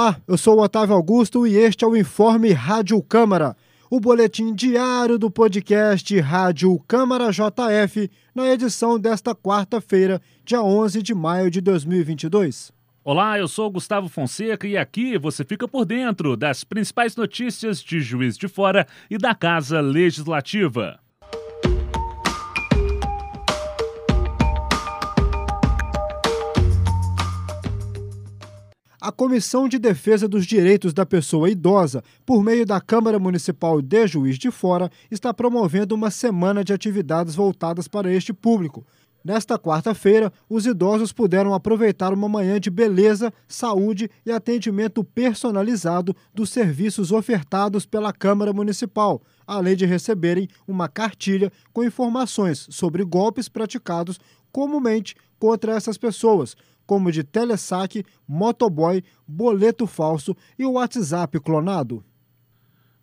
Olá, eu sou o Otávio Augusto e este é o Informe Rádio Câmara, o boletim diário do podcast Rádio Câmara JF, na edição desta quarta-feira, dia 11 de maio de 2022. Olá, eu sou Gustavo Fonseca e aqui você fica por dentro das principais notícias de Juiz de Fora e da Casa Legislativa. A Comissão de Defesa dos Direitos da Pessoa Idosa, por meio da Câmara Municipal de Juiz de Fora, está promovendo uma semana de atividades voltadas para este público. Nesta quarta-feira, os idosos puderam aproveitar uma manhã de beleza, saúde e atendimento personalizado dos serviços ofertados pela Câmara Municipal, além de receberem uma cartilha com informações sobre golpes praticados comumente contra essas pessoas, como de telessaque, motoboy, boleto falso e WhatsApp clonado.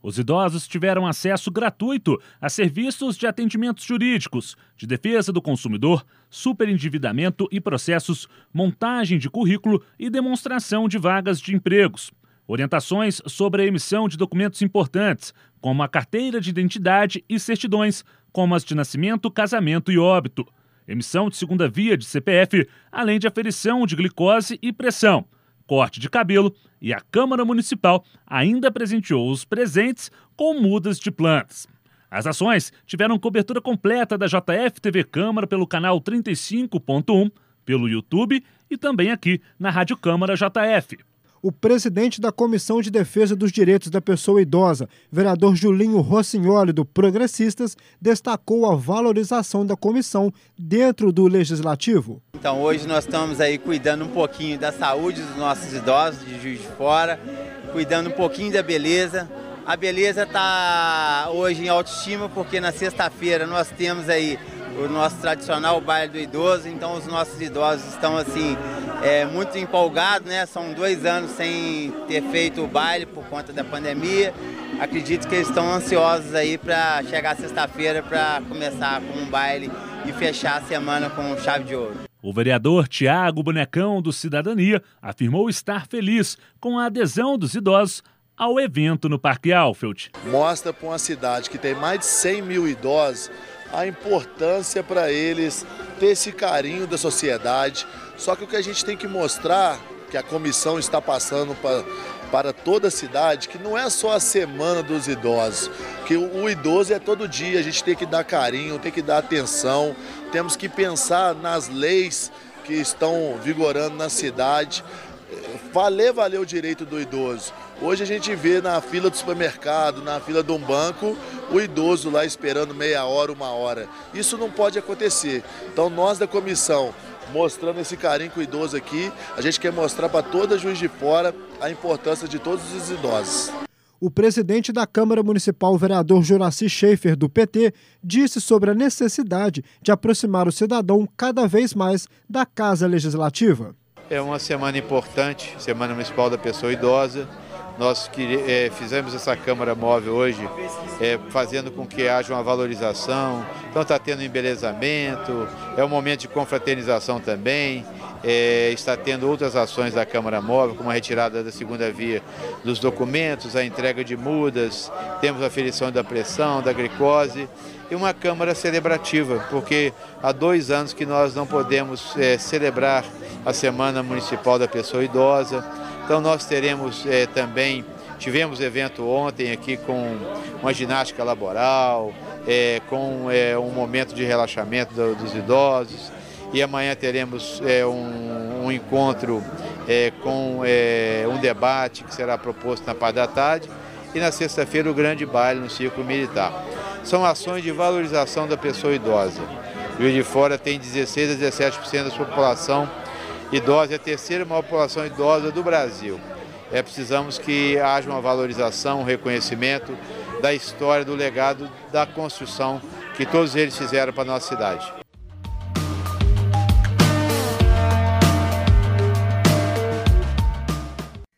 Os idosos tiveram acesso gratuito a serviços de atendimentos jurídicos, de defesa do consumidor, superendividamento e processos, montagem de currículo e demonstração de vagas de empregos. Orientações sobre a emissão de documentos importantes, como a carteira de identidade e certidões, como as de nascimento, casamento e óbito emissão de segunda via de CPF, além de aferição de glicose e pressão, corte de cabelo e a Câmara Municipal ainda presenteou os presentes com mudas de plantas. As ações tiveram cobertura completa da JF TV Câmara pelo canal 35.1, pelo YouTube e também aqui na Rádio Câmara JF o presidente da Comissão de Defesa dos Direitos da Pessoa Idosa, vereador Julinho Rossignoli, do Progressistas, destacou a valorização da comissão dentro do Legislativo. Então, hoje nós estamos aí cuidando um pouquinho da saúde dos nossos idosos de Juiz de Fora, cuidando um pouquinho da beleza. A beleza está hoje em autoestima porque na sexta-feira nós temos aí o nosso tradicional baile do idoso, então os nossos idosos estão assim é, muito empolgados, né? São dois anos sem ter feito o baile por conta da pandemia. Acredito que eles estão ansiosos aí para chegar sexta-feira para começar com um baile e fechar a semana com chave de ouro. O vereador Tiago Bonecão do Cidadania afirmou estar feliz com a adesão dos idosos ao evento no Parque Alfeld. Mostra para uma cidade que tem mais de 100 mil idosos a importância para eles ter esse carinho da sociedade. Só que o que a gente tem que mostrar, que a comissão está passando para, para toda a cidade, que não é só a semana dos idosos, que o, idoso é todo dia, a gente tem que dar carinho, tem que dar atenção, temos que pensar nas leis que estão vigorando na cidade, valer, valer o direito do idoso. Hoje a gente vê na fila do supermercado, na fila de um banco, o idoso lá esperando meia hora, uma hora. Isso não pode acontecer. Então nós da comissão, mostrando esse carinho com o idoso aqui, a gente quer mostrar para toda Juiz de Fora a importância de todos os idosos. O presidente da Câmara Municipal, o vereador Juraci Schaefer, do PT, disse sobre a necessidade de aproximar o cidadão cada vez mais da Casa Legislativa. É uma semana importante, Semana Municipal da Pessoa Idosa. Nós é, fizemos essa Câmara Móvel hoje, é, fazendo com que haja uma valorização. Então está tendo embelezamento, é um momento de confraternização também. É, está tendo outras ações da Câmara Móvel, como a retirada da segunda via dos documentos, a entrega de mudas, temos a aferição da pressão, da glicose e uma Câmara celebrativa, porque há dois anos que nós não podemos é, celebrar a Semana Municipal da Pessoa Idosa. Então nós teremos é, também, tivemos evento ontem aqui com uma ginástica laboral, é, com é, um momento de relaxamento do, dos idosos. E amanhã teremos um, um, encontro com um debate que será proposto na parte da tarde. E na sexta-feira o grande baile no Círculo Militar. São ações de valorização da pessoa idosa. Rio de Fora tem 16 a 17% da sua população idosa, é a terceira maior população idosa do Brasil. É, precisamos que haja uma valorização, um reconhecimento da história, do legado, da construção que todos eles fizeram para a nossa cidade.